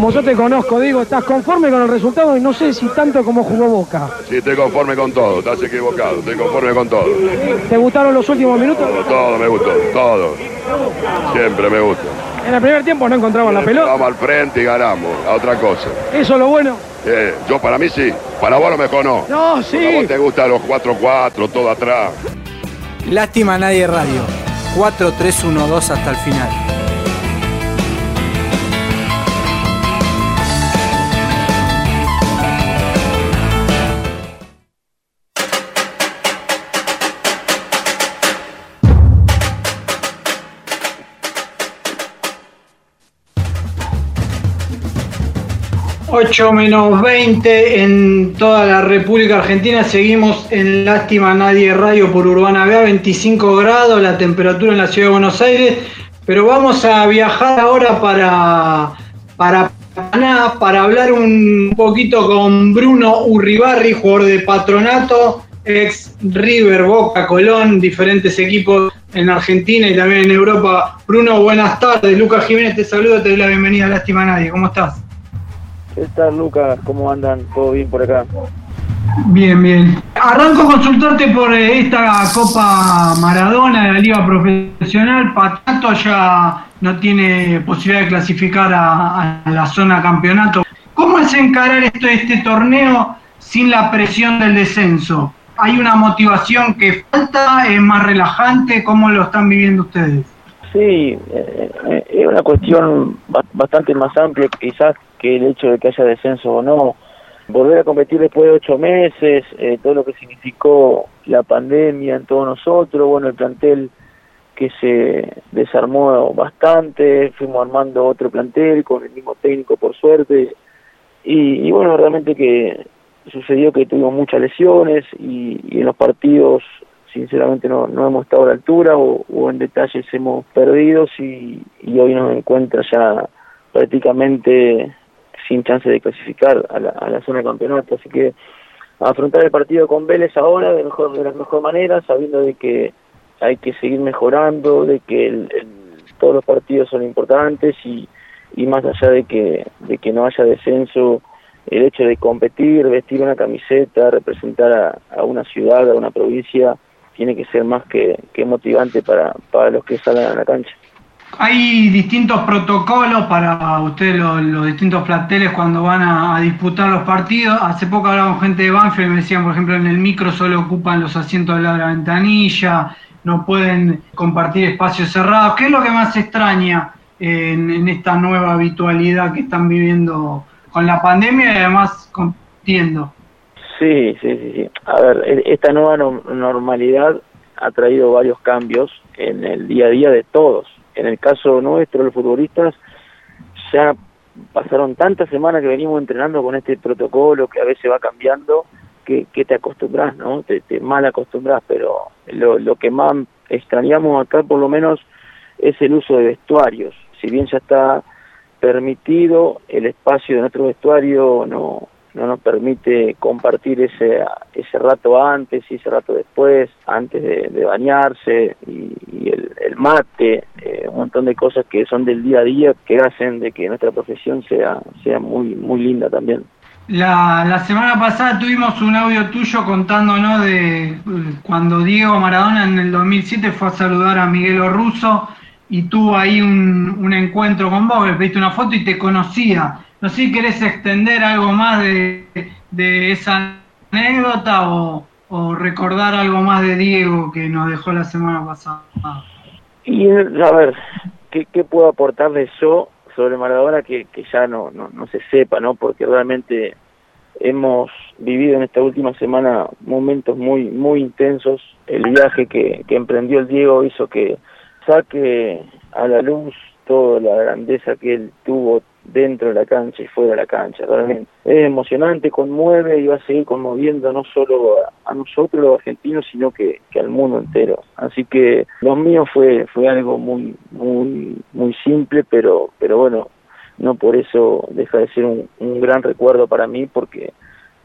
Como yo te conozco, digo, estás conforme con el resultado y no sé si tanto como jugó Boca. Sí, estoy conforme con todo, estás equivocado, estoy conforme con todo. ¿Te gustaron los últimos minutos? Todo me gustó, todo. Siempre me gusta. En el primer tiempo no encontraban la pelota. Vamos al frente y ganamos, a otra cosa. Eso es lo bueno. Eh, yo para mí sí, para vos a lo mejor no. No, Porque A sí. vos te gustan los 4-4, todo atrás. Lástima a nadie radio. 4-3-1-2 hasta el final. Ocho menos 20 en toda la República Argentina. Seguimos en Lástima Nadie Radio por Urbana Vea, 25 grados la temperatura en la ciudad de Buenos Aires. Pero vamos a viajar ahora para, para Paraná para hablar un poquito con Bruno Urribarri, jugador de Patronato, ex River, Boca, Colón, diferentes equipos en Argentina y también en Europa. Bruno, buenas tardes. Lucas Jiménez te saluda, te doy la bienvenida a Lástima Nadie. ¿Cómo estás? ¿Qué tal, Lucas? ¿Cómo andan? ¿Todo bien por acá? Bien, bien. Arranco a consultarte por eh, esta Copa Maradona de la Liga Profesional. Patrato ya no tiene posibilidad de clasificar a, a la zona campeonato. ¿Cómo es encarar esto, este torneo sin la presión del descenso? ¿Hay una motivación que falta? ¿Es más relajante? ¿Cómo lo están viviendo ustedes? Sí, eh, eh, es una cuestión ba- bastante más amplia quizás que el hecho de que haya descenso o no. Volver a competir después de ocho meses, eh, todo lo que significó la pandemia en todos nosotros, bueno, el plantel que se desarmó bastante, fuimos armando otro plantel con el mismo técnico por suerte, y, y bueno, realmente que sucedió que tuvimos muchas lesiones y, en los partidos sinceramente no, no hemos estado a la altura o, o en detalles hemos perdido y, y hoy nos encuentra ya prácticamente sin chance de clasificar a la, a la zona de campeonato. Así que afrontar el partido con Vélez ahora de, mejor, de la mejor manera, sabiendo de que hay que seguir mejorando, de que el- el- todos los partidos son importantes y, y más allá de que, de que no haya descenso, el hecho de competir, vestir una camiseta, representar a, una ciudad, a una provincia, tiene que ser más que, motivante para, para los que salgan a la cancha. Hay distintos protocolos para ustedes, los, distintos planteles, cuando van a, disputar los partidos. Hace poco hablaba con gente de Banfield y me decían, por ejemplo, en el micro solo ocupan los asientos de la ventanilla, no pueden compartir espacios cerrados. ¿Qué es lo que más extraña en, en esta nueva habitualidad que están viviendo con la pandemia y además compitiendo? Sí, sí, sí. A ver, e- esta nueva no- normalidad ha traído varios cambios en el día a día de todos. En el caso nuestro, los futbolistas, ya pasaron tantas semanas que venimos entrenando con este protocolo que a veces va cambiando, que, que te acostumbras, ¿no? Te, mal acostumbras, pero lo, lo que más extrañamos acá por lo menos es el uso de vestuarios. Si bien ya está permitido, el espacio de nuestro vestuario no, no nos permite compartir ese, ese rato antes y ese rato después, antes de, bañarse y, el, el mate, eh, un montón de cosas que son del día a día que hacen de que nuestra profesión sea, sea muy, muy linda también. La, la semana pasada tuvimos un audio tuyo contándonos de eh, cuando Diego Maradona en el 2007 fue a saludar a Miguel Russo y tuvo ahí un, un encuentro con vos, le pediste una foto y te conocía. No sé si querés extender algo más de, de esa anécdota o, o recordar algo más de Diego que nos dejó la semana pasada. Y a ver, ¿qué, qué puedo aportarle yo sobre Maradona que, que ya no, no, no se sepa, ¿no? Porque realmente hemos vivido en esta última semana momentos muy muy intensos. El viaje que, que emprendió el Diego hizo que saque a la luz toda la grandeza que él tuvo dentro de la cancha y fuera de la cancha. Realmente es emocionante, conmueve y va a seguir conmoviendo no solo a, nosotros los argentinos, sino que, que, al mundo entero. Así que lo mío fue fue algo muy muy muy simple, pero pero bueno, no por eso deja de ser un, un gran recuerdo para mí, porque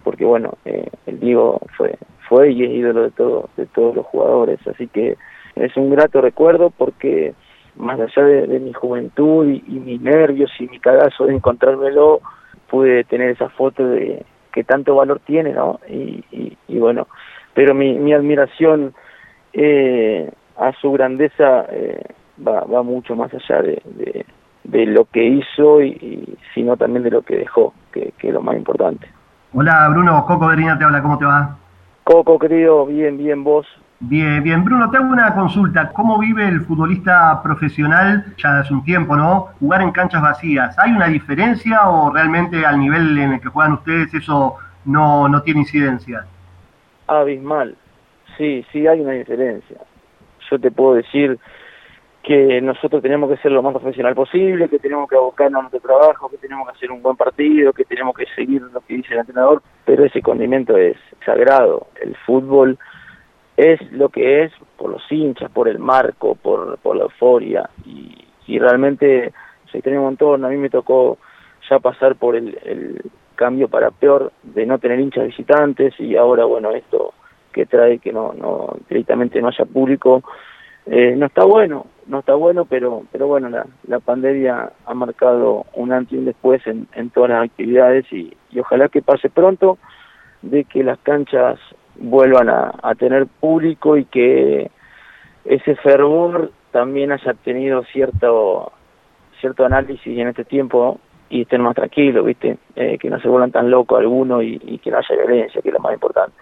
porque bueno, eh, el Diego fue fue y es ídolo de todo de todos los jugadores, así que es un grato recuerdo porque más allá de, mi juventud y, mis nervios y mi cagazo de encontrármelo, pude tener esa foto de que tanto valor tiene, ¿no? Y, y, bueno, pero mi, mi admiración eh, a su grandeza eh, va, va mucho más allá de, de, de lo que hizo y, sino también de lo que dejó, que, que es lo más importante. Hola Bruno, Coco Berina te habla, ¿cómo te va? Coco, querido, bien, bien, vos. Bien, bien. Bruno, te hago una consulta. ¿Cómo vive el futbolista profesional ya hace un tiempo, no? Jugar en canchas vacías. ¿Hay una diferencia o realmente al nivel en el que juegan ustedes eso no, no tiene incidencia? Abismal. Sí, sí hay una diferencia. Yo te puedo decir que nosotros tenemos que ser lo más profesional posible, que tenemos que abocarnos a nuestro trabajo, que tenemos que hacer un buen partido, que tenemos que seguir lo que dice el entrenador, pero ese condimento es sagrado. El fútbol es lo que es por los hinchas, por el marco, por, por la euforia. Y, y realmente se tiene un montón. A mí me tocó ya pasar por el, el cambio para peor de no tener hinchas visitantes y ahora, bueno, esto que trae que no, no directamente no haya público, eh, no está bueno, no está bueno, pero pero bueno, la, la pandemia ha marcado un antes y un después en, en todas las actividades y, y ojalá que pase pronto de que las canchas vuelvan a, tener público y que ese fervor también haya tenido cierto cierto análisis en este tiempo y estén más tranquilos, ¿viste? Eh, que no se vuelvan tan locos algunos y, y, que no haya violencia, que es lo más importante.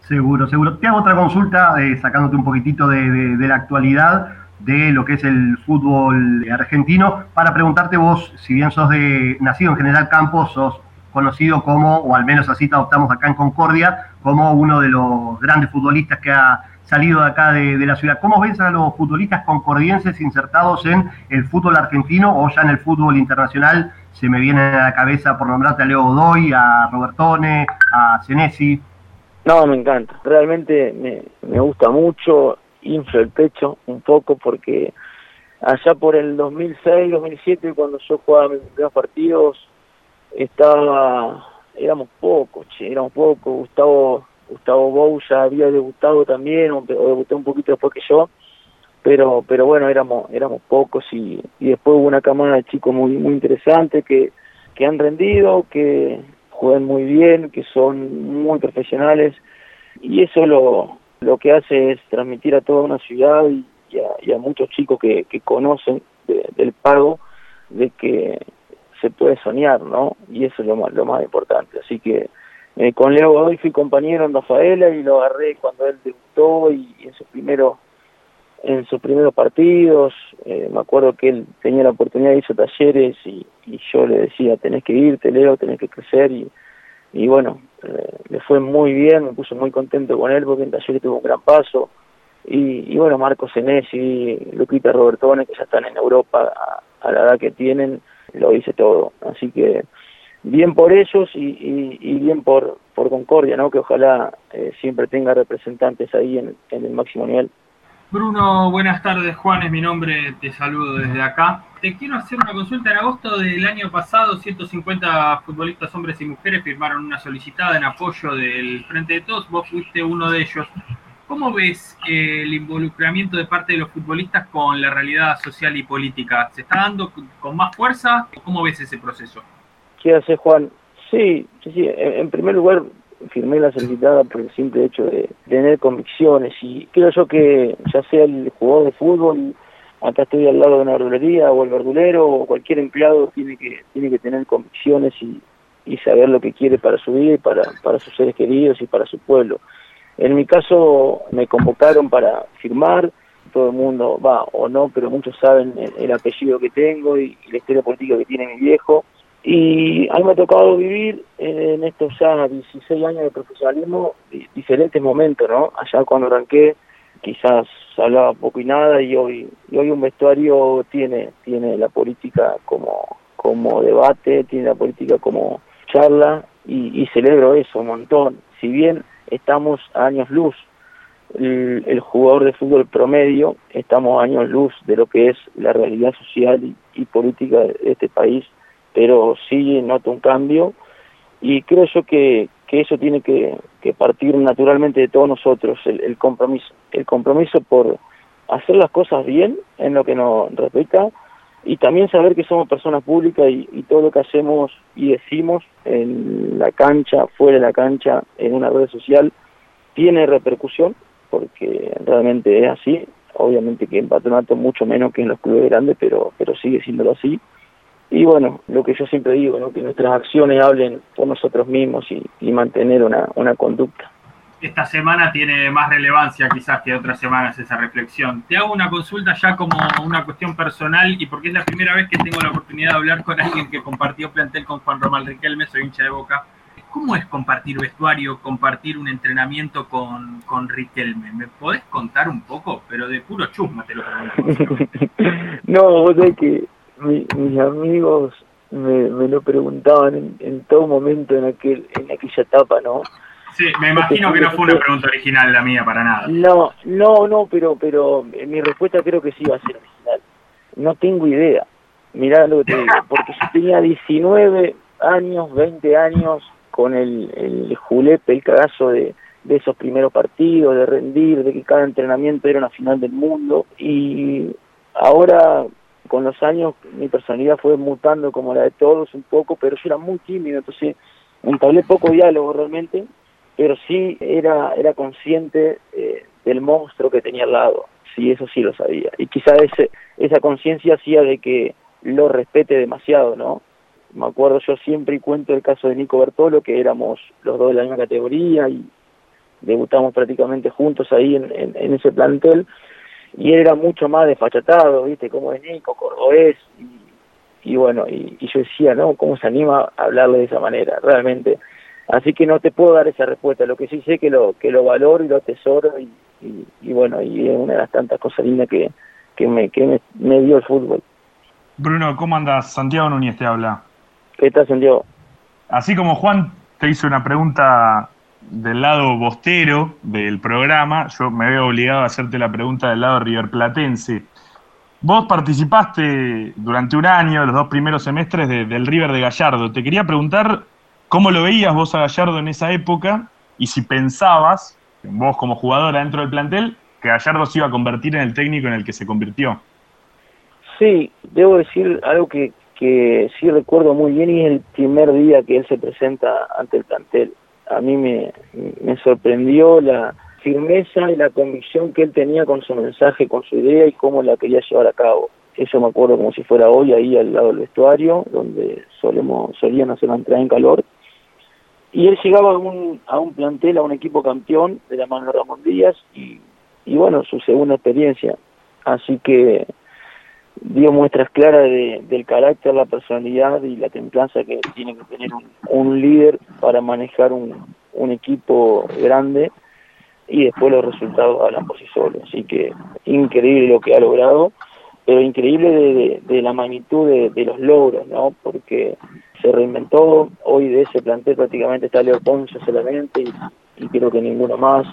Seguro, seguro. Te hago otra consulta, eh, sacándote un poquitito de, de, de, la actualidad de lo que es el fútbol argentino, para preguntarte vos, si bien sos de nacido en General Campos, sos conocido como, o al menos así te adoptamos acá en Concordia, como uno de los grandes futbolistas que ha salido de acá de, la ciudad. ¿Cómo ves a los futbolistas concordienses insertados en el fútbol argentino o ya en el fútbol internacional? Se me viene a la cabeza por nombrarte a Leo Godoy, a Robertone, a Senesi. No, me encanta. Realmente me, me gusta mucho, inflo el pecho un poco porque allá por el 2006, 2007, cuando yo jugaba mis primeros partidos, estaba, éramos pocos, che, éramos pocos, Gustavo, Gustavo Bou ya había debutado también, o, debutó un poquito después que yo, pero, pero bueno, éramos, éramos pocos y, y después hubo una camada de chicos muy, muy interesante que, que han rendido, que juegan muy bien, que son muy profesionales, y eso lo, lo que hace es transmitir a toda una ciudad y, y, a, y a, muchos chicos que, que conocen de, del pago de que se puede soñar, ¿no? Y eso es lo más, lo más importante. Así que eh, con Leo Godoy fui compañero en Rafaela y lo agarré cuando él debutó y, en sus primeros en sus primeros partidos, eh, me acuerdo que él tenía la oportunidad, hizo talleres y, yo le decía, tenés que irte, Leo, tenés que crecer y, y bueno, eh, le fue muy bien, me puse muy contento con él porque en talleres tuvo un gran paso y, y bueno, Marco Senesi, Luquita Robertone, que ya están en Europa a la edad que tienen, lo hice todo. Así que bien por ellos y, bien por, por Concordia, ¿no? que ojalá eh, siempre tenga representantes ahí en, en, el máximo nivel. Bruno, buenas tardes, Juan es mi nombre, te saludo desde acá. Te quiero hacer una consulta. En agosto del año pasado, 150 futbolistas hombres y mujeres firmaron una solicitada en apoyo del Frente de Todos, vos fuiste uno de ellos. ¿Cómo ves eh, el involucramiento de parte de los futbolistas con la realidad social y política? ¿Se está dando con más fuerza? ¿Cómo ves ese proceso? ¿Qué hace Juan? Sí, sí, sí. En, primer lugar, firmé la solicitada por el simple hecho de tener convicciones y creo yo que ya sea el jugador de fútbol, acá estoy al lado de una verdulería o el verdulero o cualquier empleado tiene que tiene que tener convicciones y, y saber lo que quiere para su vida y para, para sus seres queridos y para su pueblo. En mi caso me convocaron para firmar, todo el mundo va o no, pero muchos saben el, apellido que tengo y, la historia política que tiene mi viejo. Y a mí me ha tocado vivir en, estos ya 16 años de profesionalismo diferentes momentos, ¿no? Allá cuando arranqué quizás hablaba poco y nada y hoy y hoy un vestuario tiene tiene la política como como debate, tiene la política como charla y, y celebro eso un montón. Si bien estamos a años luz. El, jugador de fútbol promedio, estamos a años luz de lo que es la realidad social y, política de este país, pero sí noto un cambio. Y creo yo que, que eso tiene que, partir naturalmente de todos nosotros, el, compromiso, el compromiso por hacer las cosas bien en lo que nos respecta y también saber que somos personas públicas y, todo lo que hacemos y decimos en la cancha, fuera de la cancha, en una red social, tiene repercusión porque realmente es así. Obviamente que en patronato mucho menos que en los clubes grandes, pero, pero sigue siendo así. Y bueno, lo que yo siempre digo, que nuestras acciones hablen por nosotros mismos y, y mantener una, una conducta esta semana tiene más relevancia quizás que otras semanas esa reflexión. Te hago una consulta ya como una cuestión personal y porque es la primera vez que tengo la oportunidad de hablar con alguien que compartió plantel con Juan Román Riquelme, soy hincha de Boca. ¿Cómo es compartir vestuario, compartir un entrenamiento con, con Riquelme? ¿Me podés contar un poco? Pero de puro chusma te lo pregunto. no, vos sabés que mis amigos me, me lo preguntaban en, todo momento en aquel en aquella etapa, ¿no? Sí, me imagino que no fue una pregunta original la mía para nada. No, no, no, pero pero mi respuesta creo que sí va a ser original. No tengo idea. Mirá lo que te digo, porque yo tenía 19 años, 20 años, con el, el julepe, el cagazo de, de esos primeros partidos, de rendir, de que cada entrenamiento era una final del mundo. Y ahora, con los años, mi personalidad fue mutando como la de todos un poco, pero yo era muy tímido, entonces entablé poco diálogo realmente, pero sí era, era consciente eh, del monstruo que tenía al lado, sí, eso sí lo sabía. Y quizá ese, esa conciencia hacía de que lo respete demasiado, ¿no? me acuerdo yo siempre y cuento el caso de Nico Bertolo, que éramos los dos de la misma categoría y debutamos prácticamente juntos ahí en, en, ese plantel, y él era mucho más desfachatado, ¿viste? Como es Nico, cordobés, y, y bueno, y, yo decía, ¿no? ¿Cómo se anima a hablarle de esa manera? Realmente. Así que no te puedo dar esa respuesta, lo que sí sé que lo que lo valoro y lo atesoro, y, y, bueno, y es una de las tantas cosas lindas que, que, me, que me, me dio el fútbol. Bruno, ¿cómo andas? Santiago Núñez te habla. ¿Qué tal, Santiago? Así como Juan te hizo una pregunta del lado bostero del programa, yo me veo obligado a hacerte la pregunta del lado riverplatense. Vos participaste durante un año, los dos primeros semestres, del River de Gallardo. Te quería preguntar cómo lo veías vos a Gallardo en esa época y si pensabas, vos como jugadora dentro del plantel, que Gallardo se iba a convertir en el técnico en el que se convirtió. Sí, debo decir algo que, que sí recuerdo muy bien y es el primer día que él se presenta ante el plantel. A mí me, me sorprendió la firmeza y la convicción que él tenía con su mensaje, con su idea y cómo la quería llevar a cabo. Eso me acuerdo como si fuera hoy ahí al lado del vestuario, donde solemos, solían hacer una entrada en calor. Y él llegaba a un, a un plantel, a un equipo campeón de la mano de Ramón Díaz y, y bueno, su segunda experiencia. Así que dio muestras claras de, del carácter, la personalidad y la templanza que tiene que tener un, líder para manejar un, un, equipo grande y después los resultados hablan por sí solos. Así que increíble lo que ha logrado, pero increíble de, de, la magnitud de, los logros, ¿no? Porque se reinventó, hoy de ese plantel prácticamente está Leo Ponce solamente y, creo que ninguno más.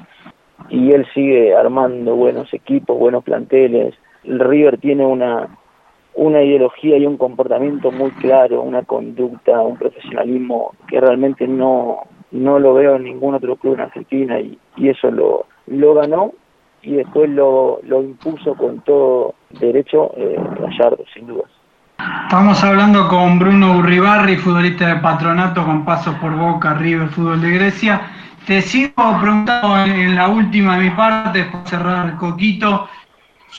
Y él sigue armando buenos equipos, buenos planteles, el River tiene una, una ideología y un comportamiento muy claro, una conducta, un profesionalismo que realmente no, no lo veo en ningún otro club en Argentina y, eso lo, lo ganó y después lo, lo impuso con todo derecho eh, sin dudas. Estamos hablando con Bruno Urribarri, futbolista de Patronato con paso por Boca, River, Fútbol de Grecia. Te sigo preguntando en la última de mi parte, por cerrar el coquito,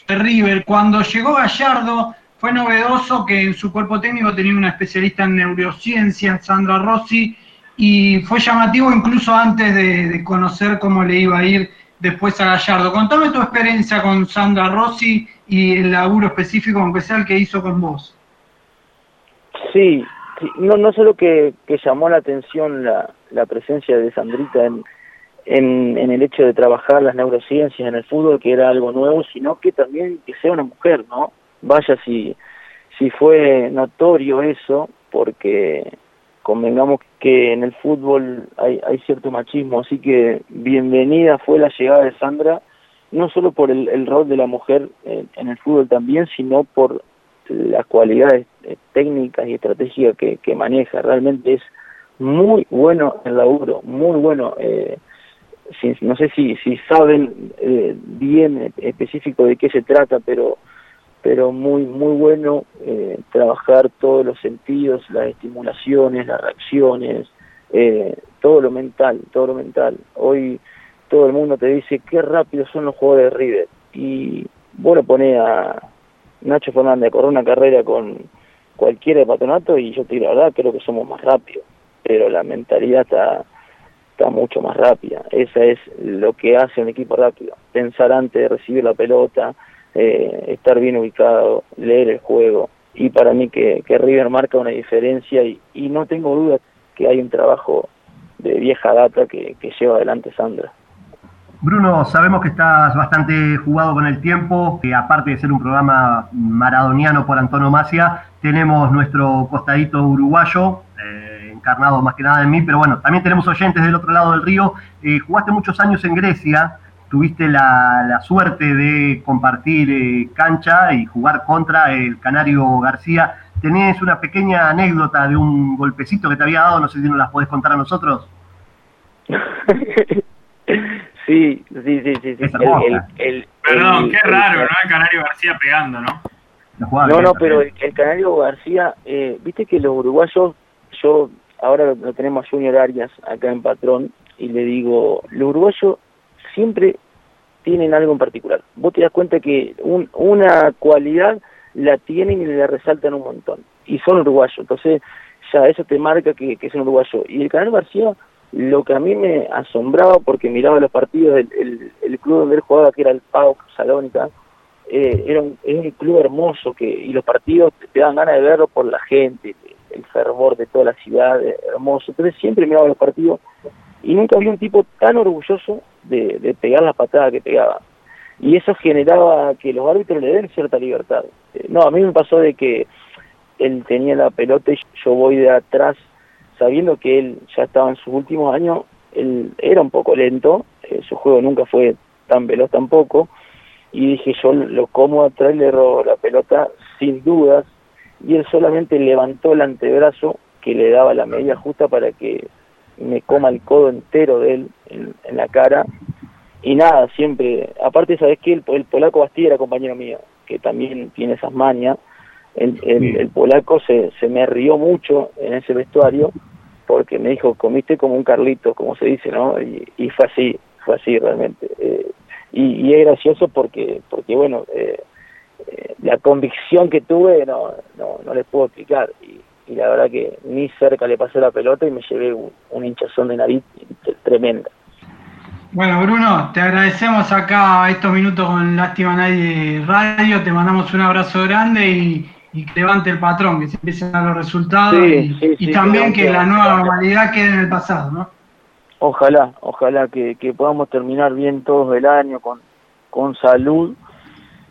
de River. Cuando llegó Gallardo, fue novedoso que en su cuerpo técnico tenía una especialista en neurociencia, Sandra Rossi, y fue llamativo incluso antes de, conocer cómo le iba a ir después a Gallardo. Contame tu experiencia con Sandra Rossi y el laburo específico, aunque sea el que hizo con vos. Sí, no, no solo que, llamó la atención la, la presencia de Sandrita en, en, en, el hecho de trabajar las neurociencias en el fútbol, que era algo nuevo, sino que también que sea una mujer, ¿no? Vaya si, si fue notorio eso, porque convengamos que en el fútbol hay, hay cierto machismo, así que bienvenida fue la llegada de Sandra, no solo por el, el rol de la mujer en, en, el fútbol también, sino por las cualidades eh, técnicas y estratégicas que, maneja. Realmente es muy bueno el laburo, muy bueno. Eh, no sé si, si saben eh, bien específico de qué se trata, pero pero muy muy bueno eh, trabajar todos los sentidos, las estimulaciones, las reacciones, eh, todo lo mental, todo lo mental. Hoy todo el mundo te dice qué rápido son los jugadores de River y vos lo a Nacho Fernández a correr una carrera con cualquiera de patronato y yo te digo la verdad creo que somos más rápidos, pero la mentalidad está está mucho más rápida. Esa es lo que hace un equipo rápido. Pensar antes de recibir la pelota, eh, estar bien ubicado, leer el juego. Y para mí que, River marca una diferencia y, y, no tengo duda que hay un trabajo de vieja data que, que lleva adelante Sandra. Bruno, sabemos que estás bastante jugado con el tiempo, que aparte de ser un programa maradoniano por antonomasia, tenemos nuestro costadito uruguayo, eh, encarnado más que nada en mí, pero bueno, también tenemos oyentes del otro lado del río. Eh, jugaste muchos años en Grecia, tuviste la, suerte de compartir eh, cancha y jugar contra el Canario García. ¿Tenés una pequeña anécdota de un golpecito que te había dado? No sé si nos las podés contar a nosotros. Sí, sí, sí, sí. sí. El, Perdón, qué raro, ¿no? El Canario García pegando, ¿no? No, no, pero el, Canario García, eh, viste que los uruguayos, yo ahora lo tenemos a Junior Arias acá en Patrón, y le digo, los uruguayos siempre tienen algo en particular. Vos te das cuenta que un, una cualidad la tienen y le resaltan un montón. Y son uruguayos, entonces ya eso te marca que, que son uruguayos. Y el Canario García lo que a mí me asombraba, porque miraba los partidos, el, club donde él jugaba, que era el PAOK Salónica, eh, era, un, un club hermoso, que y los partidos te, dan ganas de verlo por la gente, el fervor de toda la ciudad, eh, hermoso. Entonces siempre miraba los partidos y nunca había un tipo tan orgulloso de, de pegar las patadas que pegaba. Y eso generaba que los árbitros le den cierta libertad. Eh, no, a mí me pasó de que él tenía la pelota y yo voy de atrás sabiendo que él ya estaba en sus últimos años, él era un poco lento, eh, su juego nunca fue tan veloz tampoco, y dije yo lo como atrás le robo la pelota sin dudas, y él solamente levantó el antebrazo que le daba la medida justa para que me coma el codo entero de él en, la cara, y nada, siempre, aparte sabes que el, el polaco Bastilla era compañero mío, que también tiene esas mañas, el, el, el, polaco se, se me rió mucho en ese vestuario porque me dijo, comiste como un Carlito, como se dice, ¿no? Y, fue así, fue así realmente. Eh, y, es gracioso porque, porque bueno, eh, eh, la convicción que tuve no, no, no les puedo explicar. Y, y, la verdad que ni cerca le pasé la pelota y me llevé un, un hinchazón de nariz tremenda. Bueno, Bruno, te agradecemos acá estos minutos con Lástima Nadie Radio, te mandamos un abrazo grande y, y que levante el patrón, que se empiecen a los resultados y, también que, la nueva normalidad quede en el pasado, ¿no? Ojalá, ojalá que, que podamos terminar bien todos el año con, con salud,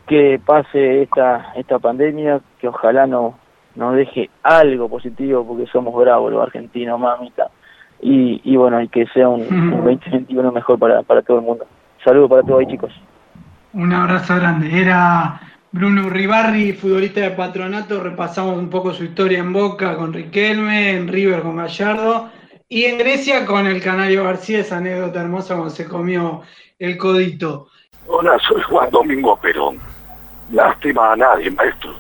que pase esta, esta pandemia, que ojalá no nos deje algo positivo, porque somos bravos los argentinos, mamita. Y, y bueno, y que sea un, un 2021 mejor para, para todo el mundo. Saludos para todos ahí, chicos. Un abrazo grande. Era Bruno Ribarri, futbolista de Patronato, repasamos un poco su historia en Boca con Riquelme, en River con Gallardo y en Grecia con el Canario García, esa anécdota hermosa cuando se comió el codito. Hola, soy Juan Domingo Perón. Lástima a nadie, maestro.